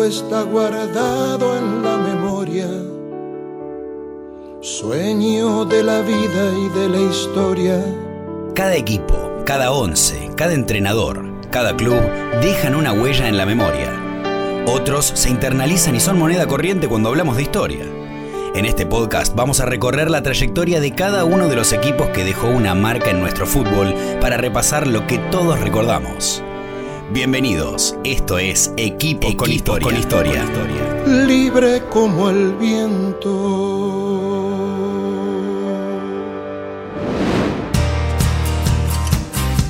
está guardado en la memoria. Sueño de la vida y de la historia. Cada equipo, cada once, cada entrenador, cada club dejan una huella en la memoria. Otros se internalizan y son moneda corriente cuando hablamos de historia. En este podcast vamos a recorrer la trayectoria de cada uno de los equipos que dejó una marca en nuestro fútbol para repasar lo que todos recordamos. Bienvenidos, esto es Equipo, con, historia. con historia. Libre como el viento.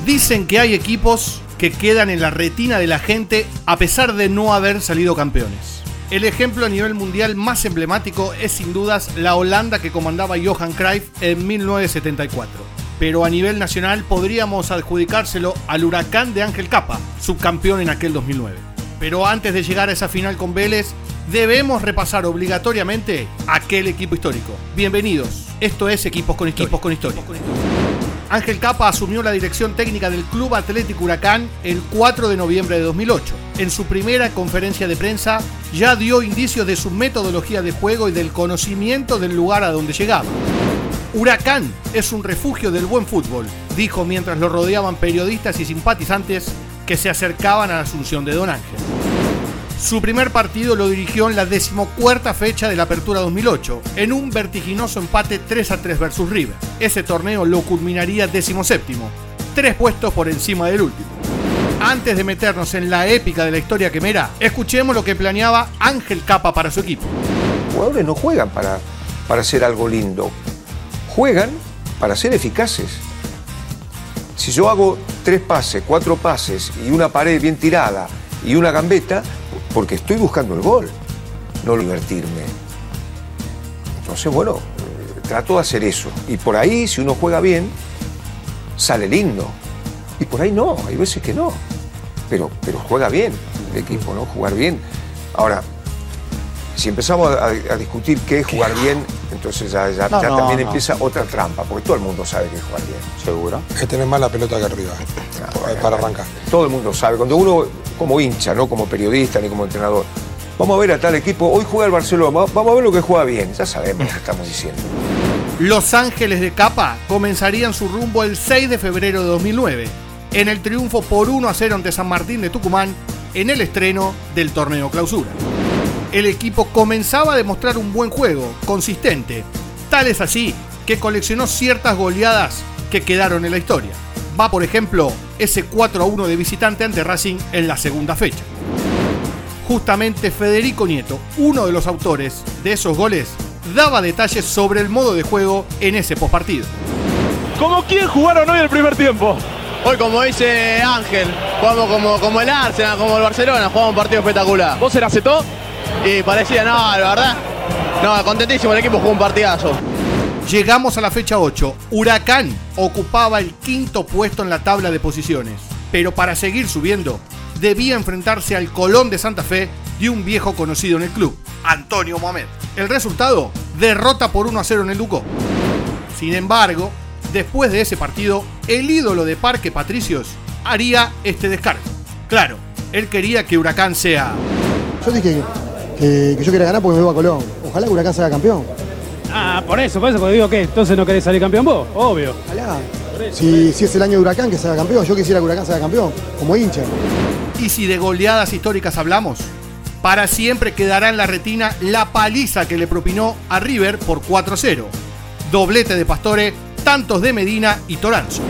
Dicen que hay equipos que quedan en la retina de la gente a pesar de no haber salido campeones. El ejemplo a nivel mundial más emblemático es sin dudas la Holanda que comandaba Johan Cruyff en 1974. Pero a nivel nacional podríamos adjudicárselo al huracán de Ángel Capa, subcampeón en aquel 2009. Pero antes de llegar a esa final con Vélez, debemos repasar obligatoriamente aquel equipo histórico. Bienvenidos, esto es Equipos con Historia. Equipos con Historia. Ángel Capa asumió la dirección técnica del Club Atlético Huracán el 4 de noviembre de 2008. En su primera conferencia de prensa ya dio indicios de su metodología de juego y del conocimiento del lugar a donde llegaba. Huracán es un refugio del buen fútbol, dijo mientras lo rodeaban periodistas y simpatizantes que se acercaban a la asunción de Don Ángel. Su primer partido lo dirigió en la decimocuarta fecha de la Apertura 2008, en un vertiginoso empate 3 a 3 versus River. Ese torneo lo culminaría decimoséptimo, tres puestos por encima del último. Antes de meternos en la épica de la historia quemera, escuchemos lo que planeaba Ángel Capa para su equipo. Jugadores no juegan para, para hacer algo lindo, juegan para ser eficaces. Si yo hago tres pases, cuatro pases y una pared bien tirada y una gambeta, porque estoy buscando el gol, no divertirme. Entonces, bueno, eh, trato de hacer eso. Y por ahí, si uno juega bien, sale lindo. Y por ahí no, hay veces que no. Pero, pero juega bien el equipo, ¿no? Jugar bien. Ahora, si empezamos a, a discutir qué es jugar bien, entonces ya, ya- No, ya no, también no. empieza otra trampa, porque todo el mundo sabe que es jugar bien. Seguro. Es tener más la pelota que arriba para, para arrancar. Todo el mundo sabe. Cuando uno, como hincha, no como periodista ni como entrenador, vamos a ver a tal equipo, hoy juega el Barcelona, va- vamos a ver lo que juega bien. Ya sabemos lo que estamos diciendo. Los Ángeles de Capa comenzarían su rumbo el 6 de febrero de 2009, en el triunfo por 1 a 0 ante San Martín de Tucumán en el estreno del torneo clausura. El equipo comenzaba a demostrar un buen juego, consistente, tal es así que coleccionó ciertas goleadas que quedaron en la historia. Va por ejemplo ese 4 a 1 de visitante ante Racing en la segunda fecha. Justamente Federico Nieto, uno de los autores de esos goles, daba detalles sobre el modo de juego en ese postpartido. ¿Cómo quién jugaron hoy el primer tiempo? Hoy, como dice Ángel, jugamos como, como el Arsenal, como el Barcelona, jugamos un partido espectacular. ¿Vos eras Zetó? Y parecía, no, la verdad, no, contentísimo, el equipo jugó un partidazo. Llegamos a la fecha 8. Huracán ocupaba el quinto puesto en la tabla de posiciones. Pero para seguir subiendo, debía enfrentarse al Colón de Santa Fe y un viejo conocido en el club, Antonio Mohamed. El resultado, derrota por 1 a 0 en el Ducó. Sin embargo, después de ese partido, el ídolo de Parque Patricios haría este descargo. Claro, él quería que Huracán sea Yo dije que, que yo quería ganar porque me iba a Colón. Ojalá que Huracán sea campeón. Ah, por eso, por eso, porque digo que entonces no querés salir campeón vos, obvio. Ojalá. Si, si es el año de Huracán que sea campeón, yo quisiera que Huracán sea campeón, como hincha. Y si de goleadas históricas hablamos, para siempre quedará en la retina la paliza que le propinó a River por 4-0. Doblete de Pastore, tantos de Medina y Toranzo.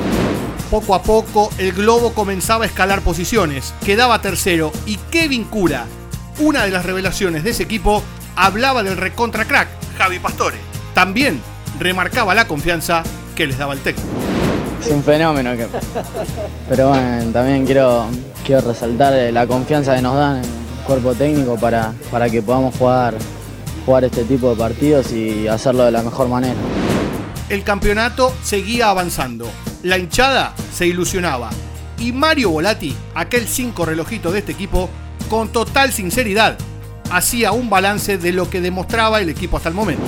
Poco a poco el globo comenzaba a escalar posiciones, quedaba tercero y Kevin Cura, una de las revelaciones de ese equipo, hablaba del recontra crack Javi Pastore. También remarcaba la confianza que les daba el técnico. Es un fenómeno. Que... Pero bueno, también quiero, quiero resaltar eh, la confianza que nos dan en el cuerpo técnico para, para que podamos jugar, jugar este tipo de partidos y hacerlo de la mejor manera. El campeonato seguía avanzando. La hinchada se ilusionaba. Y Mario Volati, aquel cinco relojito de este equipo, con total sinceridad, hacía un balance de lo que demostraba el equipo hasta el momento.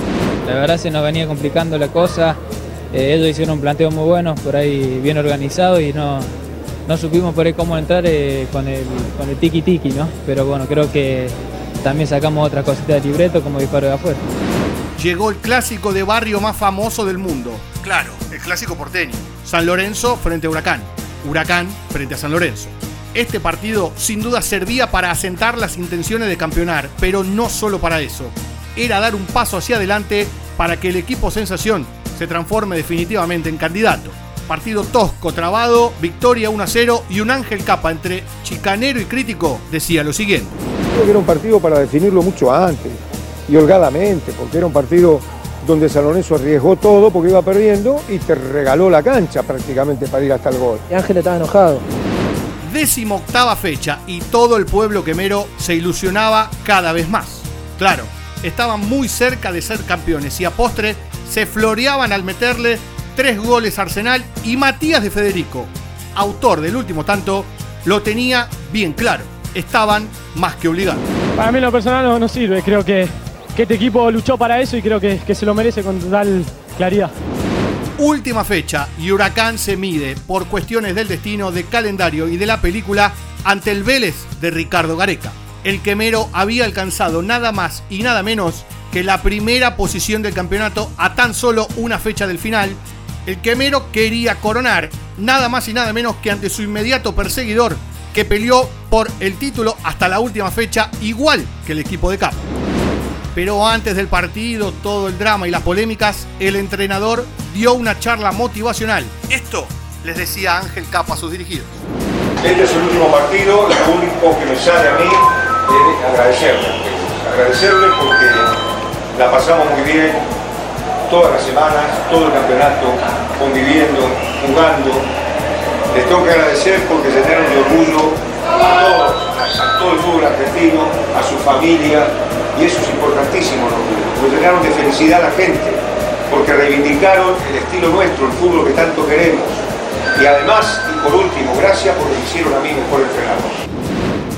La verdad se nos venía complicando la cosa. Eh, ellos hicieron un planteo muy bueno, por ahí bien organizado y no, no supimos por ahí cómo entrar eh, con el, con el tiki tiki, ¿no? Pero bueno, creo que también sacamos otra cosita de libreto como disparo de afuera. Llegó el clásico de barrio más famoso del mundo. Claro, el clásico porteño. San Lorenzo frente a Huracán. Huracán frente a San Lorenzo. Este partido sin duda servía para asentar las intenciones de campeonar, pero no solo para eso. Era dar un paso hacia adelante para que el equipo Sensación se transforme definitivamente en candidato. Partido tosco, trabado, victoria 1 a 0 y un Ángel Capa entre chicanero y crítico decía lo siguiente. Creo que era un partido para definirlo mucho antes y holgadamente, porque era un partido donde San Lorenzo arriesgó todo porque iba perdiendo y te regaló la cancha prácticamente para ir hasta el gol. Y Ángel estaba enojado. Décimo octava fecha y todo el pueblo quemero se ilusionaba cada vez más. Claro, estaban muy cerca de ser campeones y a postre se floreaban al meterle tres goles a Arsenal y Matías de Federico, autor del último tanto, lo tenía bien claro. Estaban más que obligados. Para mí lo personal no, no sirve, creo que, que este equipo luchó para eso y creo que, que se lo merece con total claridad. Última fecha y Huracán se mide por cuestiones del destino, de calendario y de la película ante el Vélez de Ricardo Gareca. El quemero había alcanzado nada más y nada menos que la primera posición del campeonato a tan solo una fecha del final. El quemero quería coronar nada más y nada menos que ante su inmediato perseguidor que peleó por el título hasta la última fecha igual que el equipo de Capa. Pero antes del partido, todo el drama y las polémicas, el entrenador dio una charla motivacional. Esto les decía Ángel Capa a sus dirigidos. Este es el último partido, lo único que me sale a mí es agradecerle. Agradecerle porque la pasamos muy bien todas las semanas, todo el campeonato, conviviendo, jugando. Les tengo que agradecer porque se llenaron de orgullo a todos, a todo el fútbol argentino, a su familia, y eso es importantísimo, nos llenaron de felicidad a la gente, porque reivindicaron el estilo nuestro, el fútbol que tanto queremos. Y además, y por último, gracias porque me hicieron a mí mejor entrenador.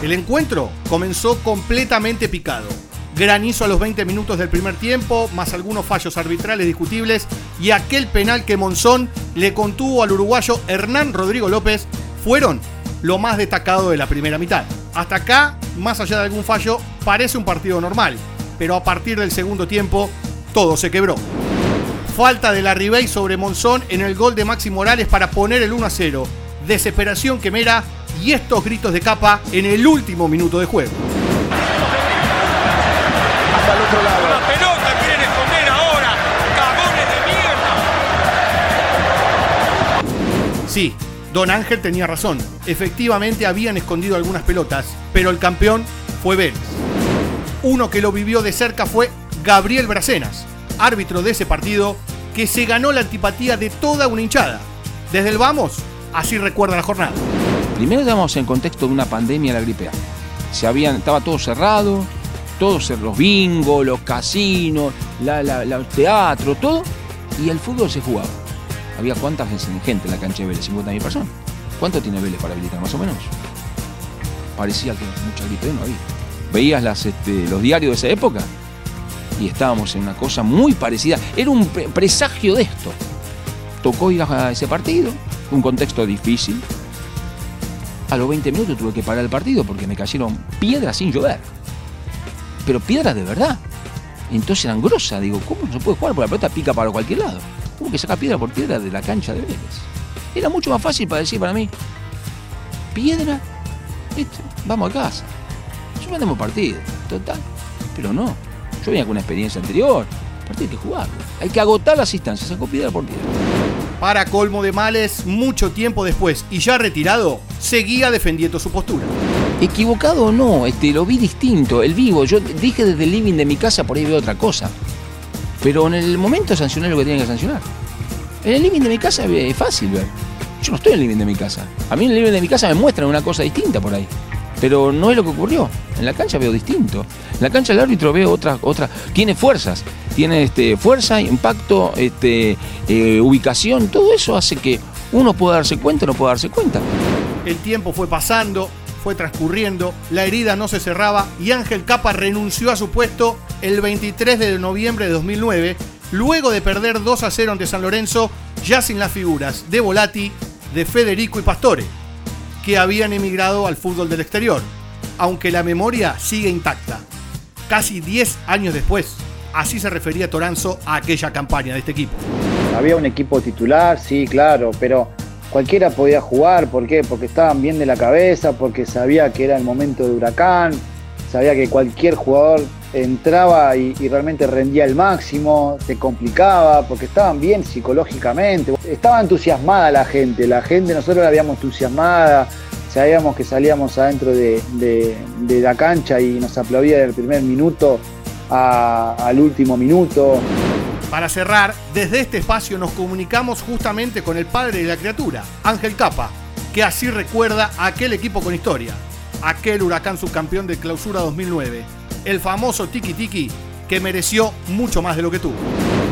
El encuentro comenzó completamente picado. Granizo a los 20 minutos del primer tiempo, más algunos fallos arbitrales discutibles y aquel penal que Monzón le contuvo al uruguayo Hernán Rodrigo López fueron lo más destacado de la primera mitad. Hasta acá, más allá de algún fallo, parece un partido normal, pero a partir del segundo tiempo todo se quebró. Falta de la Ribey sobre Monzón en el gol de Maxi Morales para poner el 1 a 0. Desesperación quemera y estos gritos de capa en el último minuto de juego. Hasta el otro lado. La pelota quieren esconder ahora. Cagones de mierda. Sí, Don Ángel tenía razón. Efectivamente habían escondido algunas pelotas, pero el campeón fue Vélez. Uno que lo vivió de cerca fue Gabriel Bracenas, árbitro de ese partido, que se ganó la antipatía de toda una hinchada. Desde el vamos, así recuerda la jornada. Primero estábamos en contexto de una pandemia de la gripe A. Se habían, estaba todo cerrado, todos los bingos, los casinos, la, la, la- el teatro, todo, y el fútbol se jugaba. Había cuántas gente en la cancha de Vélez, 50.000 personas. ¿Cuánto tiene Vélez para habilitar, más o menos? Parecía que mucha gripe no había. Veías este, los diarios de esa época y estábamos en una cosa muy parecida. Era un pre- presagio de esto. Tocó ir a ese partido, un contexto difícil. A los 20 minutos tuve que parar el partido porque me cayeron piedras sin llover. Pero piedras de verdad. Entonces eran grosas. Digo, ¿cómo no se puede jugar? Porque la pelota pica para cualquier lado. Hubo que sacar piedra por piedra de la cancha de Vélez. Era mucho más fácil para decir para mí, piedra, listo, vamos a casa. Suspendemos partido, total. Pero no, yo venía con una experiencia anterior. Partido hay que jugarlo. Hay que agotar las instancias, sacó piedra por piedra. Para colmo de males, mucho tiempo después y ya retirado, seguía defendiendo su postura. Equivocado o no, este, lo vi distinto, el vivo. Yo dije desde el living de mi casa, por ahí veo otra cosa. Pero en el momento sancioné lo que tenía que sancionar. En el living de mi casa es fácil ver. Yo no estoy en el living de mi casa. A mí en el living de mi casa me muestran una cosa distinta por ahí. Pero no es lo que ocurrió. En la cancha veo distinto. En la cancha del árbitro veo otra, otra. Tiene fuerzas. Tiene este, fuerza, impacto, este, eh, ubicación. Todo eso hace que uno pueda darse cuenta o no pueda darse cuenta. El tiempo fue pasando, fue transcurriendo, la herida no se cerraba y Ángel Capa renunció a su puesto el 23 de noviembre de 2009, luego de perder 2 a 0 ante San Lorenzo, ya sin las figuras de Volati, de Federico y Pastore, que habían emigrado al fútbol del exterior, aunque la memoria sigue intacta. casi 10 años después. Así se refería Toranzo a aquella campaña de este equipo. Había un equipo titular, sí, claro, pero cualquiera podía jugar. ¿Por qué? Porque estaban bien de la cabeza, porque sabía que era el momento de huracán, sabía que cualquier jugador entraba y, realmente rendía el máximo, se complicaba, porque estaban bien psicológicamente, estaba entusiasmada la gente, la gente, nosotros la habíamos entusiasmada, sabíamos que salíamos adentro de, la cancha y nos aplaudía del primer minuto al último minuto. Para cerrar, desde este espacio nos comunicamos justamente con el padre de la criatura, Ángel Capa, que así recuerda aquel equipo con historia, aquel huracán subcampeón de clausura 2009 el famoso Tiki Tiki que mereció mucho más de lo que tuvo.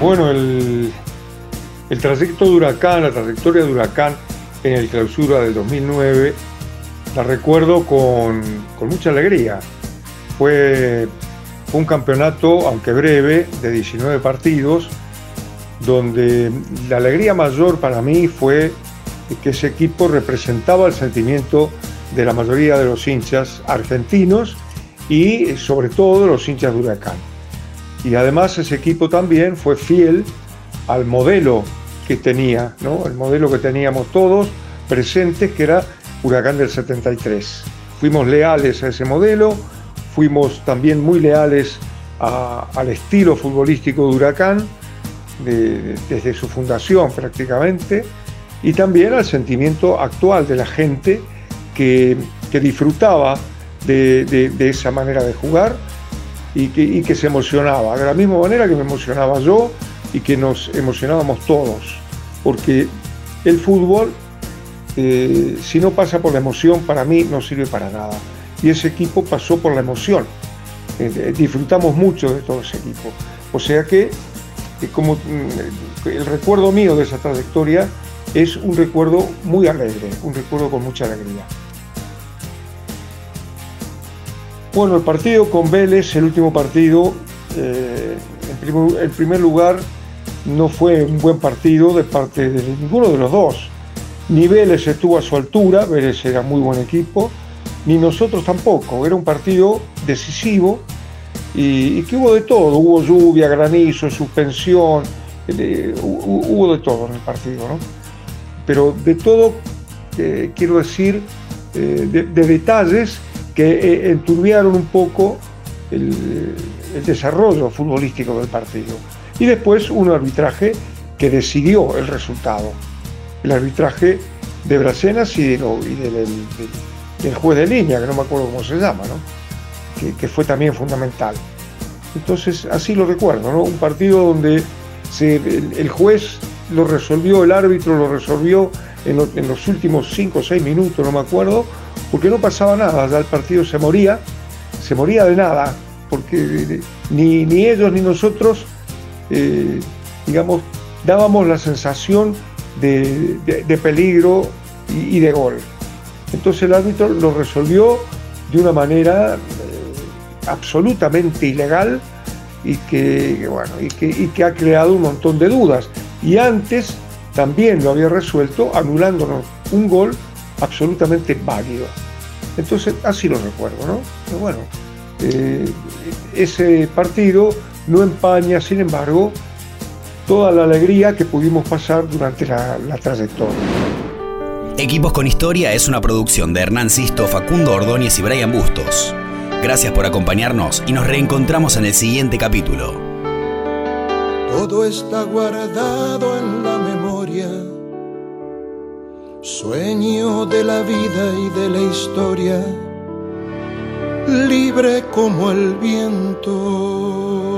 Bueno, el, trayecto de Huracán, la trayectoria de Huracán en el clausura del 2009, la recuerdo con, con mucha alegría. Fue, fue, un campeonato, aunque breve, de 19 partidos, donde la alegría mayor para mí fue que ese equipo representaba el sentimiento de la mayoría de los hinchas argentinos y sobre todo los hinchas de Huracán. Y además ese equipo también fue fiel al modelo que tenía, ¿no? el modelo que teníamos todos presentes, que era Huracán del 73. Fuimos leales a ese modelo, fuimos también muy leales al estilo futbolístico de Huracán, de, desde su fundación prácticamente, y también al sentimiento actual de la gente que, que disfrutaba de, de, esa manera de jugar y que, que, se emocionaba, de la misma manera que me emocionaba yo y que nos emocionábamos todos, porque el fútbol, eh, si no pasa por la emoción, para mí no sirve para nada. Y ese equipo pasó por la emoción. Eh, disfrutamos mucho de todo ese equipo. O sea que, eh, como mm, el recuerdo mío de esa trayectoria es un recuerdo muy alegre, un recuerdo con mucha alegría. Bueno, el partido con Vélez, el último partido, eh, en, primer, lugar, no fue un buen partido de parte de ninguno de los dos. Ni Vélez estuvo a su altura, Vélez era muy buen equipo, ni nosotros tampoco. Era un partido decisivo y, que hubo de todo. Hubo lluvia, granizo, suspensión, eh, hubo de todo en el partido. ¿no? Pero de todo, eh, quiero decir, eh, de detalles que enturbiaron un poco el, desarrollo futbolístico del partido. Y después un arbitraje que decidió el resultado. El arbitraje de Bracenas y, de, y del, juez de línea, que no me acuerdo cómo se llama, ¿no? que, fue también fundamental. Entonces, así lo recuerdo, ¿no? un partido donde el, juez lo resolvió, el árbitro lo resolvió en, en los últimos 5 o 6 minutos, no me acuerdo, porque no pasaba nada, ya el partido se moría, se moría de nada, porque ni, ni ellos ni nosotros, eh, digamos, dábamos la sensación de, de, peligro y, y, de gol. Entonces el árbitro lo resolvió de una manera eh, absolutamente ilegal y que, bueno, y que, y que ha creado un montón de dudas. Y antes también lo había resuelto anulándonos un gol absolutamente válido. Entonces, así lo recuerdo, ¿no? Pero bueno, eh, ese partido no empaña, sin embargo, toda la alegría que pudimos pasar durante la, la trayectoria. Equipos con Historia es una producción de Hernán Sisto, Facundo Ordóñez y Brian Bustos. Gracias por acompañarnos y nos reencontramos en el siguiente capítulo. Todo está guardado en la memoria sueño de la vida y de la historia, libre como el viento.